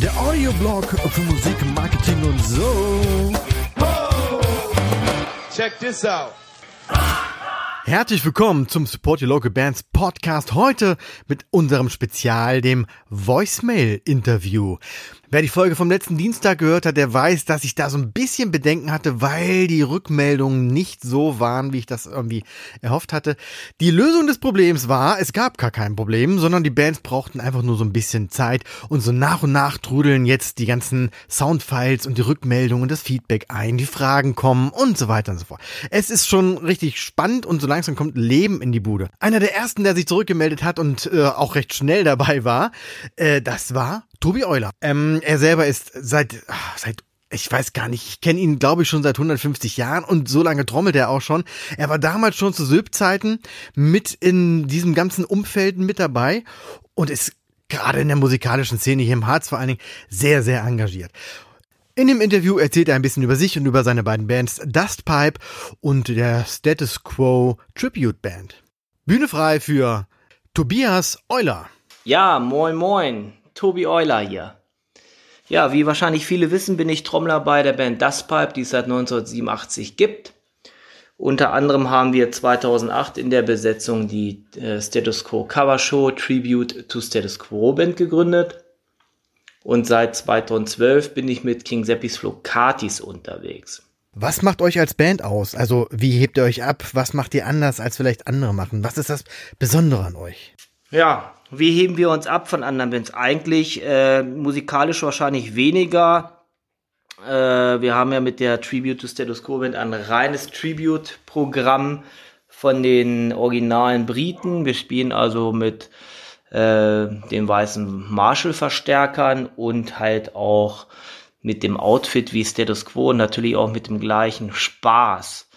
Der Audioblog für Musik, Marketing und so. Check this out. Herzlich willkommen zum Support Your Local Bands Podcast. Heute mit unserem Spezial, dem Voicemail-Interview. Wer die Folge vom letzten Dienstag gehört hat, der weiß, dass ich da so ein bisschen Bedenken hatte, weil die Rückmeldungen nicht so waren, wie ich das irgendwie erhofft hatte. Die Lösung des Problems war, es gab gar kein Problem, sondern die Bands brauchten einfach nur so ein bisschen Zeit und so nach und nach trudeln jetzt die ganzen Soundfiles und die Rückmeldungen, das Feedback ein, die Fragen kommen und so weiter und so fort. Es ist schon richtig spannend und so langsam kommt Leben in die Bude. Einer der ersten, der sich zurückgemeldet hat und äh, auch recht schnell dabei war, äh, das war Tobi Euler. Ähm, er selber ist seit, ach, seit ich weiß gar nicht, ich kenne ihn, glaube ich, schon seit 150 Jahren und so lange trommelt er auch schon. Er war damals schon zu Sylp-Zeiten mit in diesem ganzen Umfeld mit dabei und ist gerade in der musikalischen Szene hier im Harz vor allen Dingen sehr, sehr engagiert. In dem Interview erzählt er ein bisschen über sich und über seine beiden Bands Dustpipe und der Status Quo Tribute Band. Bühne frei für Tobias Euler. Ja, moin moin, Tobi Euler hier. Ja, wie wahrscheinlich viele wissen, bin ich Trommler bei der Band Dustpipe, die es seit 1987 gibt. Unter anderem haben wir 2008 in der Besetzung die äh, Status Quo Cover Show Tribute to Status Quo Band gegründet. Und seit 2012 bin ich mit King Seppis Flocatis unterwegs. Was macht euch als Band aus? Also, wie hebt ihr euch ab? Was macht ihr anders, als vielleicht andere machen? Was ist das Besondere an euch? Ja, wie heben wir uns ab von anderen Bands? Eigentlich äh, musikalisch wahrscheinlich weniger. Äh, wir haben ja mit der Tribute to Status Quo Band ein reines Tribute-Programm von den originalen Briten. Wir spielen also mit äh, den weißen Marshall-Verstärkern und halt auch mit dem Outfit wie Status Quo und natürlich auch mit dem gleichen Spaß.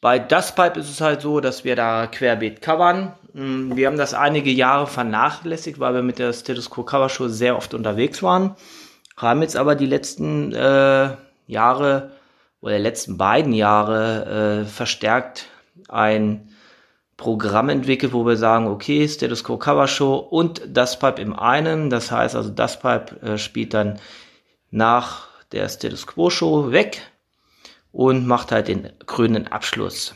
Bei Dustpipe ist es halt so, dass wir da querbeet covern. Mm, wir haben das einige Jahre vernachlässigt, weil wir mit der Status Quo Cover Show sehr oft unterwegs waren. Haben jetzt aber die letzten äh, Jahre oder letzten beiden Jahre äh, verstärkt ein Programm entwickelt, wo wir sagen, okay, Status Quo Cover Show und Dustpipe im einen. Das heißt also, Dustpipe äh, spielt dann nach der Status Quo Show weg und macht halt den krönenden Abschluss.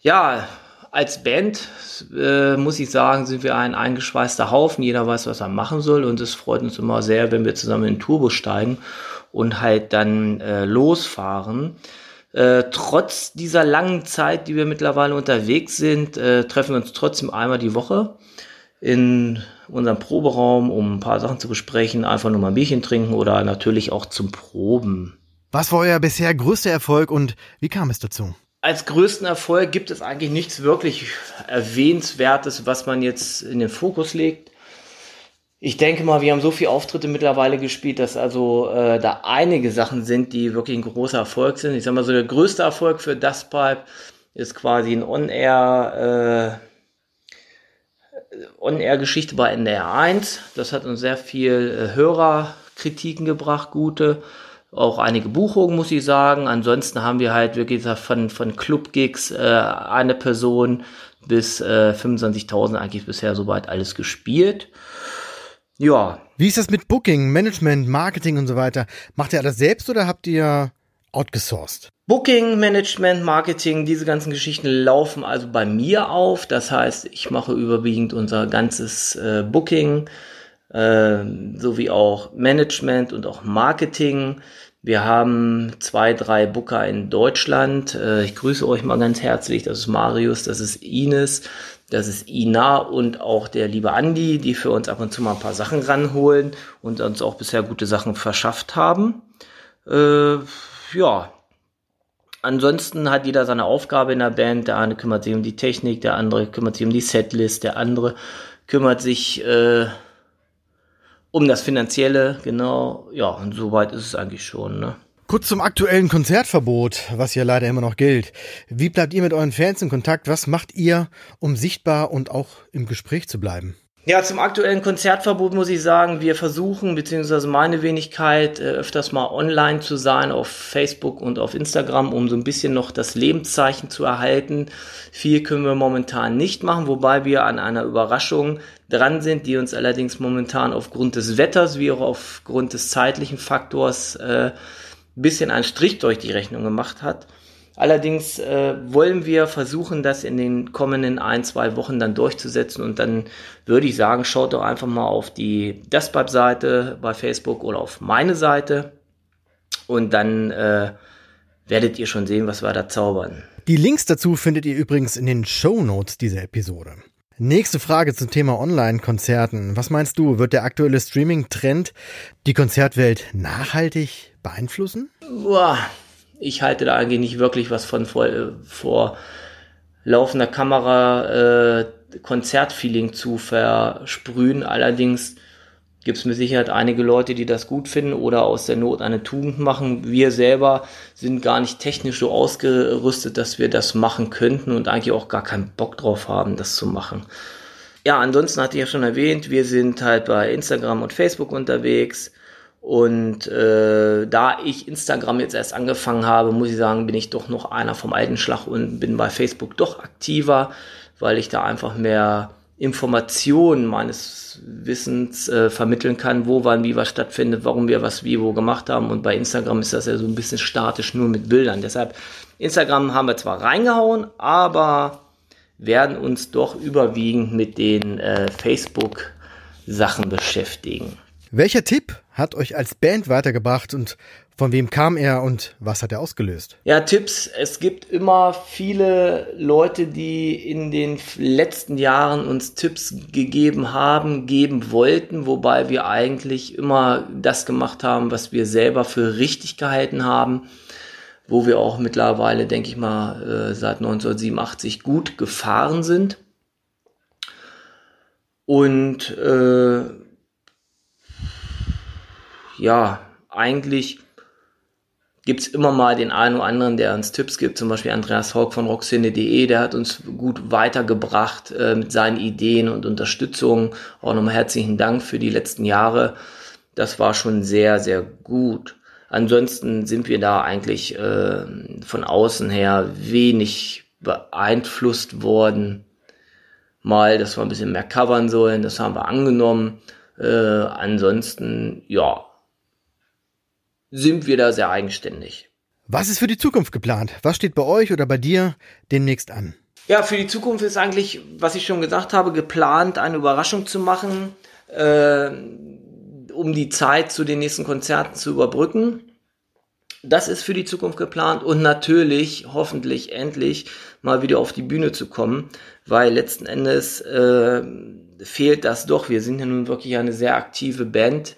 Ja, als Band äh, muss ich sagen, sind wir ein eingeschweißter Haufen. Jeder weiß, was er machen soll und es freut uns immer sehr, wenn wir zusammen in den Turbo steigen und halt dann äh, losfahren. Äh, trotz dieser langen Zeit, die wir mittlerweile unterwegs sind, äh, treffen wir uns trotzdem einmal die Woche in unserem Proberaum, um ein paar Sachen zu besprechen, einfach nur mal ein Bierchen trinken oder natürlich auch zum Proben. Was war euer bisher größter Erfolg und wie kam es dazu? Als größten Erfolg gibt es eigentlich nichts wirklich Erwähnenswertes, was man jetzt in den Fokus legt. Ich denke mal, wir haben so viele Auftritte mittlerweile gespielt, dass also äh, da einige Sachen sind, die wirklich ein großer Erfolg sind. Ich sag mal so, der größte Erfolg für Dustpipe ist quasi ein On-Air, äh, On-Air-Geschichte bei NDR 1. Das hat uns sehr viel äh, Hörerkritiken gebracht, gute auch einige Buchungen, muss ich sagen. Ansonsten haben wir halt wirklich von, von Club-Gigs äh, eine Person bis äh, 25.000 eigentlich bisher soweit alles gespielt. Ja. Wie ist das mit Booking, Management, Marketing und so weiter? Macht ihr alles selbst oder habt ihr outgesourced? Booking, Management, Marketing, diese ganzen Geschichten laufen also bei mir auf. Das heißt, ich mache überwiegend unser ganzes äh, Booking sowie auch Management und auch Marketing. Wir haben zwei, drei Booker in Deutschland. Äh, ich grüße euch mal ganz herzlich. Das ist Marius, das ist Ines, das ist Ina und auch der liebe Andi, die für uns ab und zu mal ein paar Sachen ranholen und uns auch bisher gute Sachen verschafft haben. Äh, ja. Ansonsten hat jeder seine Aufgabe in der Band. Der eine kümmert sich um die Technik, der andere kümmert sich um die Setlist, der andere kümmert sich äh, um das Finanzielle, genau. Ja, und soweit ist es eigentlich schon, ne? Kurz zum aktuellen Konzertverbot, was ja leider immer noch gilt. Wie bleibt ihr mit euren Fans in Kontakt? Was macht ihr, um sichtbar und auch im Gespräch zu bleiben? Ja, zum aktuellen Konzertverbot muss ich sagen, wir versuchen, beziehungsweise meine Wenigkeit, äh, öfters mal online zu sein auf Facebook und auf Instagram, um so ein bisschen noch das Lebenszeichen zu erhalten. Viel können wir momentan nicht machen, wobei wir an einer Überraschung dran sind, die uns allerdings momentan aufgrund des Wetters wie auch aufgrund des zeitlichen Faktors äh, bisschen einen Strich durch die Rechnung gemacht hat. Allerdings äh, wollen wir versuchen, das in den kommenden ein, zwei Wochen dann durchzusetzen und dann würde ich sagen, schaut doch einfach mal auf die Despab-Seite bei Facebook oder auf meine Seite und dann äh, werdet ihr schon sehen, was wir da zaubern. Die Links dazu findet ihr übrigens in den Show Notes dieser Episode. Nächste Frage zum Thema Online-Konzerten. Was meinst du, wird der aktuelle Streaming-Trend die Konzertwelt nachhaltig beeinflussen? Boah, ich halte da eigentlich nicht wirklich was von vor, vor laufender Kamera äh, Konzertfeeling zu versprühen. Allerdings gibt es mit Sicherheit einige Leute, die das gut finden oder aus der Not eine Tugend machen. Wir selber sind gar nicht technisch so ausgerüstet, dass wir das machen könnten und eigentlich auch gar keinen Bock drauf haben, das zu machen. Ja, ansonsten hatte ich ja schon erwähnt, wir sind halt bei Instagram und Facebook unterwegs. Und äh, da ich Instagram jetzt erst angefangen habe, muss ich sagen, bin ich doch noch einer vom alten Schlag und bin bei Facebook doch aktiver, weil ich da einfach mehr Informationen meines Wissens äh, vermitteln kann, wo, wann, wie was stattfindet, warum wir was wie wo gemacht haben. Und bei Instagram ist das ja so ein bisschen statisch, nur mit Bildern. Deshalb, Instagram haben wir zwar reingehauen, aber werden uns doch überwiegend mit den äh, Facebook-Sachen beschäftigen. Welcher Tipp hat euch als Band weitergebracht und von wem kam er und was hat er ausgelöst? Ja, Tipps. Es gibt immer viele Leute, die in den letzten Jahren uns Tipps gegeben haben, geben wollten, wobei wir eigentlich immer das gemacht haben, was wir selber für richtig gehalten haben, wo wir auch mittlerweile, denke ich mal, äh, seit 1987 gut gefahren sind. Und äh, ja, eigentlich gibt es immer mal den einen oder anderen, der uns Tipps gibt, zum Beispiel Andreas Haug von rockszene.de, der hat uns gut weitergebracht äh, mit seinen Ideen und Unterstützung. Auch nochmal herzlichen Dank für die letzten Jahre. Das war schon sehr, sehr gut. Ansonsten sind wir da eigentlich äh, von außen her wenig beeinflusst worden. Mal, dass wir ein bisschen mehr covern sollen, das haben wir angenommen. Äh, ansonsten, ja, sind wir da sehr eigenständig. Was ist für die Zukunft geplant? Was steht bei euch oder bei dir demnächst an? Ja, für die Zukunft ist eigentlich, was ich schon gesagt habe, geplant, eine Überraschung zu machen, äh, um die Zeit zu den nächsten Konzerten zu überbrücken. Das ist für die Zukunft geplant und natürlich, hoffentlich endlich mal wieder auf die Bühne zu kommen, weil letzten Endes äh, fehlt das doch. Wir sind ja nun wirklich eine sehr aktive Band,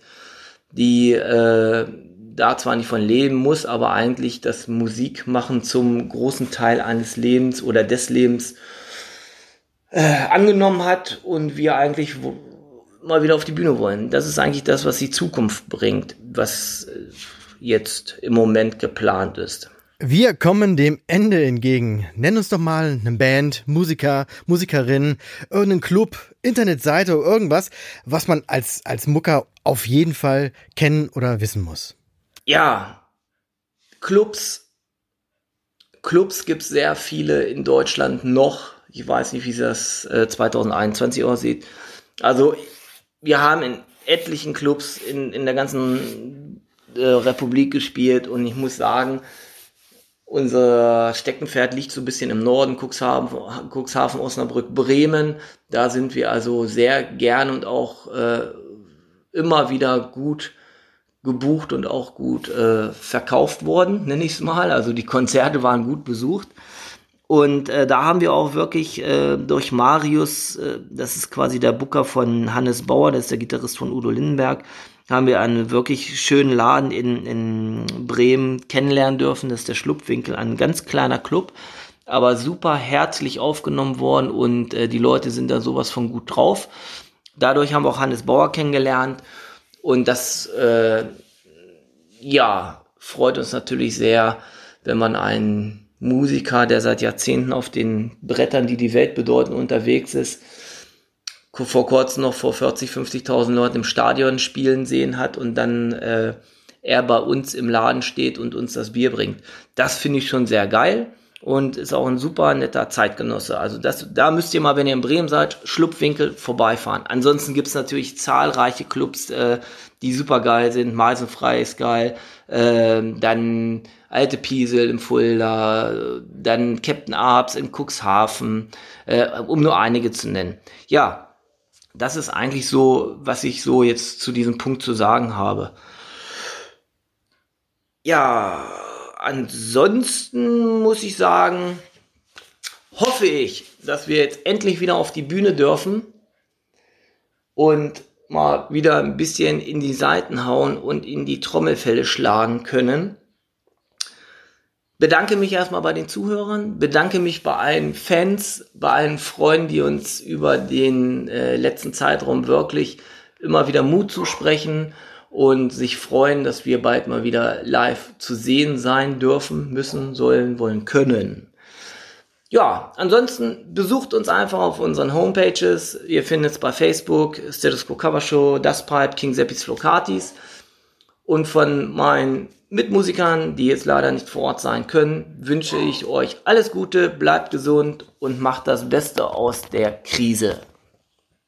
die äh, da zwar nicht von leben muss, aber eigentlich das Musikmachen zum großen Teil eines Lebens oder des Lebens äh, angenommen hat und wir eigentlich mal wieder auf die Bühne wollen. Das ist eigentlich das, was die Zukunft bringt, was äh, jetzt im Moment geplant ist. Wir kommen dem Ende entgegen. Nenn uns doch mal eine Band, Musiker, Musikerin, irgendeinen Club, Internetseite irgendwas, was man als, als Mucker auf jeden Fall kennen oder wissen muss ja, Clubs, Clubs gibt es sehr viele in Deutschland noch. Ich weiß nicht, wie das äh, 2021 aussieht. Also wir haben in etlichen Clubs in, in der ganzen äh, Republik gespielt und ich muss sagen, unser Steckenpferd liegt so ein bisschen im Norden, Cuxhaven, Cuxhaven Osnabrück, Bremen. Da sind wir also sehr gern und auch äh, immer wieder gut gebucht und auch gut äh, verkauft worden, nenne ich es mal. Also die Konzerte waren gut besucht. Und äh, da haben wir auch wirklich äh, durch Marius, äh, das ist quasi der Booker von Hannes Bauer, das ist der Gitarrist von Udo Lindenberg, haben wir einen wirklich schönen Laden in, in Bremen kennenlernen dürfen. Das ist der Schlupfwinkel, ein ganz kleiner Club, aber super herzlich aufgenommen worden und äh, die Leute sind da sowas von gut drauf. Dadurch haben wir auch Hannes Bauer kennengelernt und das, äh, ja, freut uns natürlich sehr, wenn man einen Musiker, der seit Jahrzehnten auf den Brettern, die die Welt bedeuten, unterwegs ist, vor kurzem noch vor 40, 50.000 Leuten im Stadion spielen sehen hat und dann äh, er bei uns im Laden steht und uns das Bier bringt. Das finde ich schon sehr geil und ist auch ein super netter Zeitgenosse. Also das, da müsst ihr mal, wenn ihr in Bremen seid, Schlupfwinkel vorbeifahren. Ansonsten gibt es natürlich zahlreiche Clubs, äh, die super geil sind. Meisenfrei ist geil. Äh, dann Alte Piesel im Fulda, dann Captain Arps in Cuxhaven, äh, um nur einige zu nennen. Ja, das ist eigentlich so, was ich so jetzt zu diesem Punkt zu sagen habe. Ja, ansonsten muss ich sagen, hoffe ich, dass wir jetzt endlich wieder auf die Bühne dürfen und mal wieder ein bisschen in die Seiten hauen und in die Trommelfälle schlagen können. Bedanke mich erstmal bei den Zuhörern, bedanke mich bei allen Fans, bei allen Freunden, die uns über den äh, letzten Zeitraum wirklich immer wieder Mut zusprechen und sich freuen, dass wir bald mal wieder live zu sehen sein dürfen, müssen, sollen, wollen, können. Ja, ansonsten besucht uns einfach auf unseren Homepages. Ihr findet es bei Facebook, Status Quo Cover Show, Das Pipe, King Seppis Flocatis. Und von meinen Mitmusikern, die jetzt leider nicht vor Ort sein können, wünsche ich euch alles Gute, bleibt gesund und macht das Beste aus der Krise.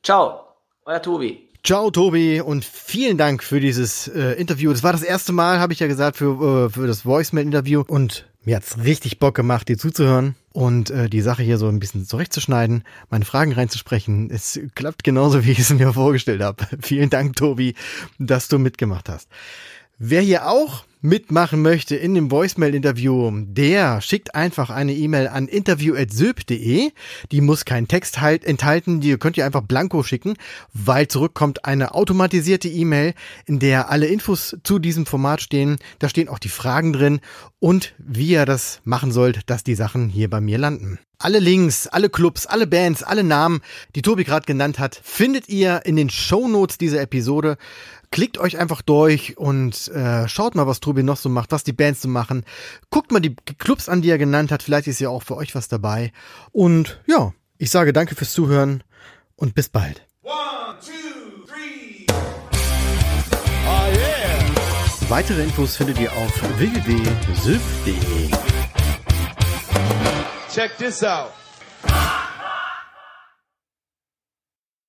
Ciao, euer Tobi. Ciao, Tobi, und vielen Dank für dieses äh, Interview. Das war das erste Mal, habe ich ja gesagt, für, äh, für das Voicemail-Interview. Und mir hat's richtig Bock gemacht, dir zuzuhören und äh, die Sache hier so ein bisschen zurechtzuschneiden, meine Fragen reinzusprechen. Es klappt genauso, wie ich es mir vorgestellt habe. vielen Dank, Tobi, dass du mitgemacht hast. Wer hier auch mitmachen möchte in dem Voicemail-Interview, der schickt einfach eine E-Mail an interview.sylp.de. Die muss keinen Text halt enthalten, die könnt ihr einfach blanko schicken, weil zurückkommt eine automatisierte E-Mail, in der alle Infos zu diesem Format stehen. Da stehen auch die Fragen drin und wie ihr das machen sollt, dass die Sachen hier bei mir landen. Alle Links, alle Clubs, alle Bands, alle Namen, die Tobi gerade genannt hat, findet ihr in den Show Notes dieser Episode. Klickt euch einfach durch und äh, schaut mal, was Tobi noch so macht, was die Bands so machen. Guckt mal die Clubs an, die er genannt hat. Vielleicht ist ja auch für euch was dabei. Und ja, ich sage danke fürs Zuhören und bis bald. One, two, three. Oh yeah. Weitere Infos findet ihr auf www.syf.de. Check this out.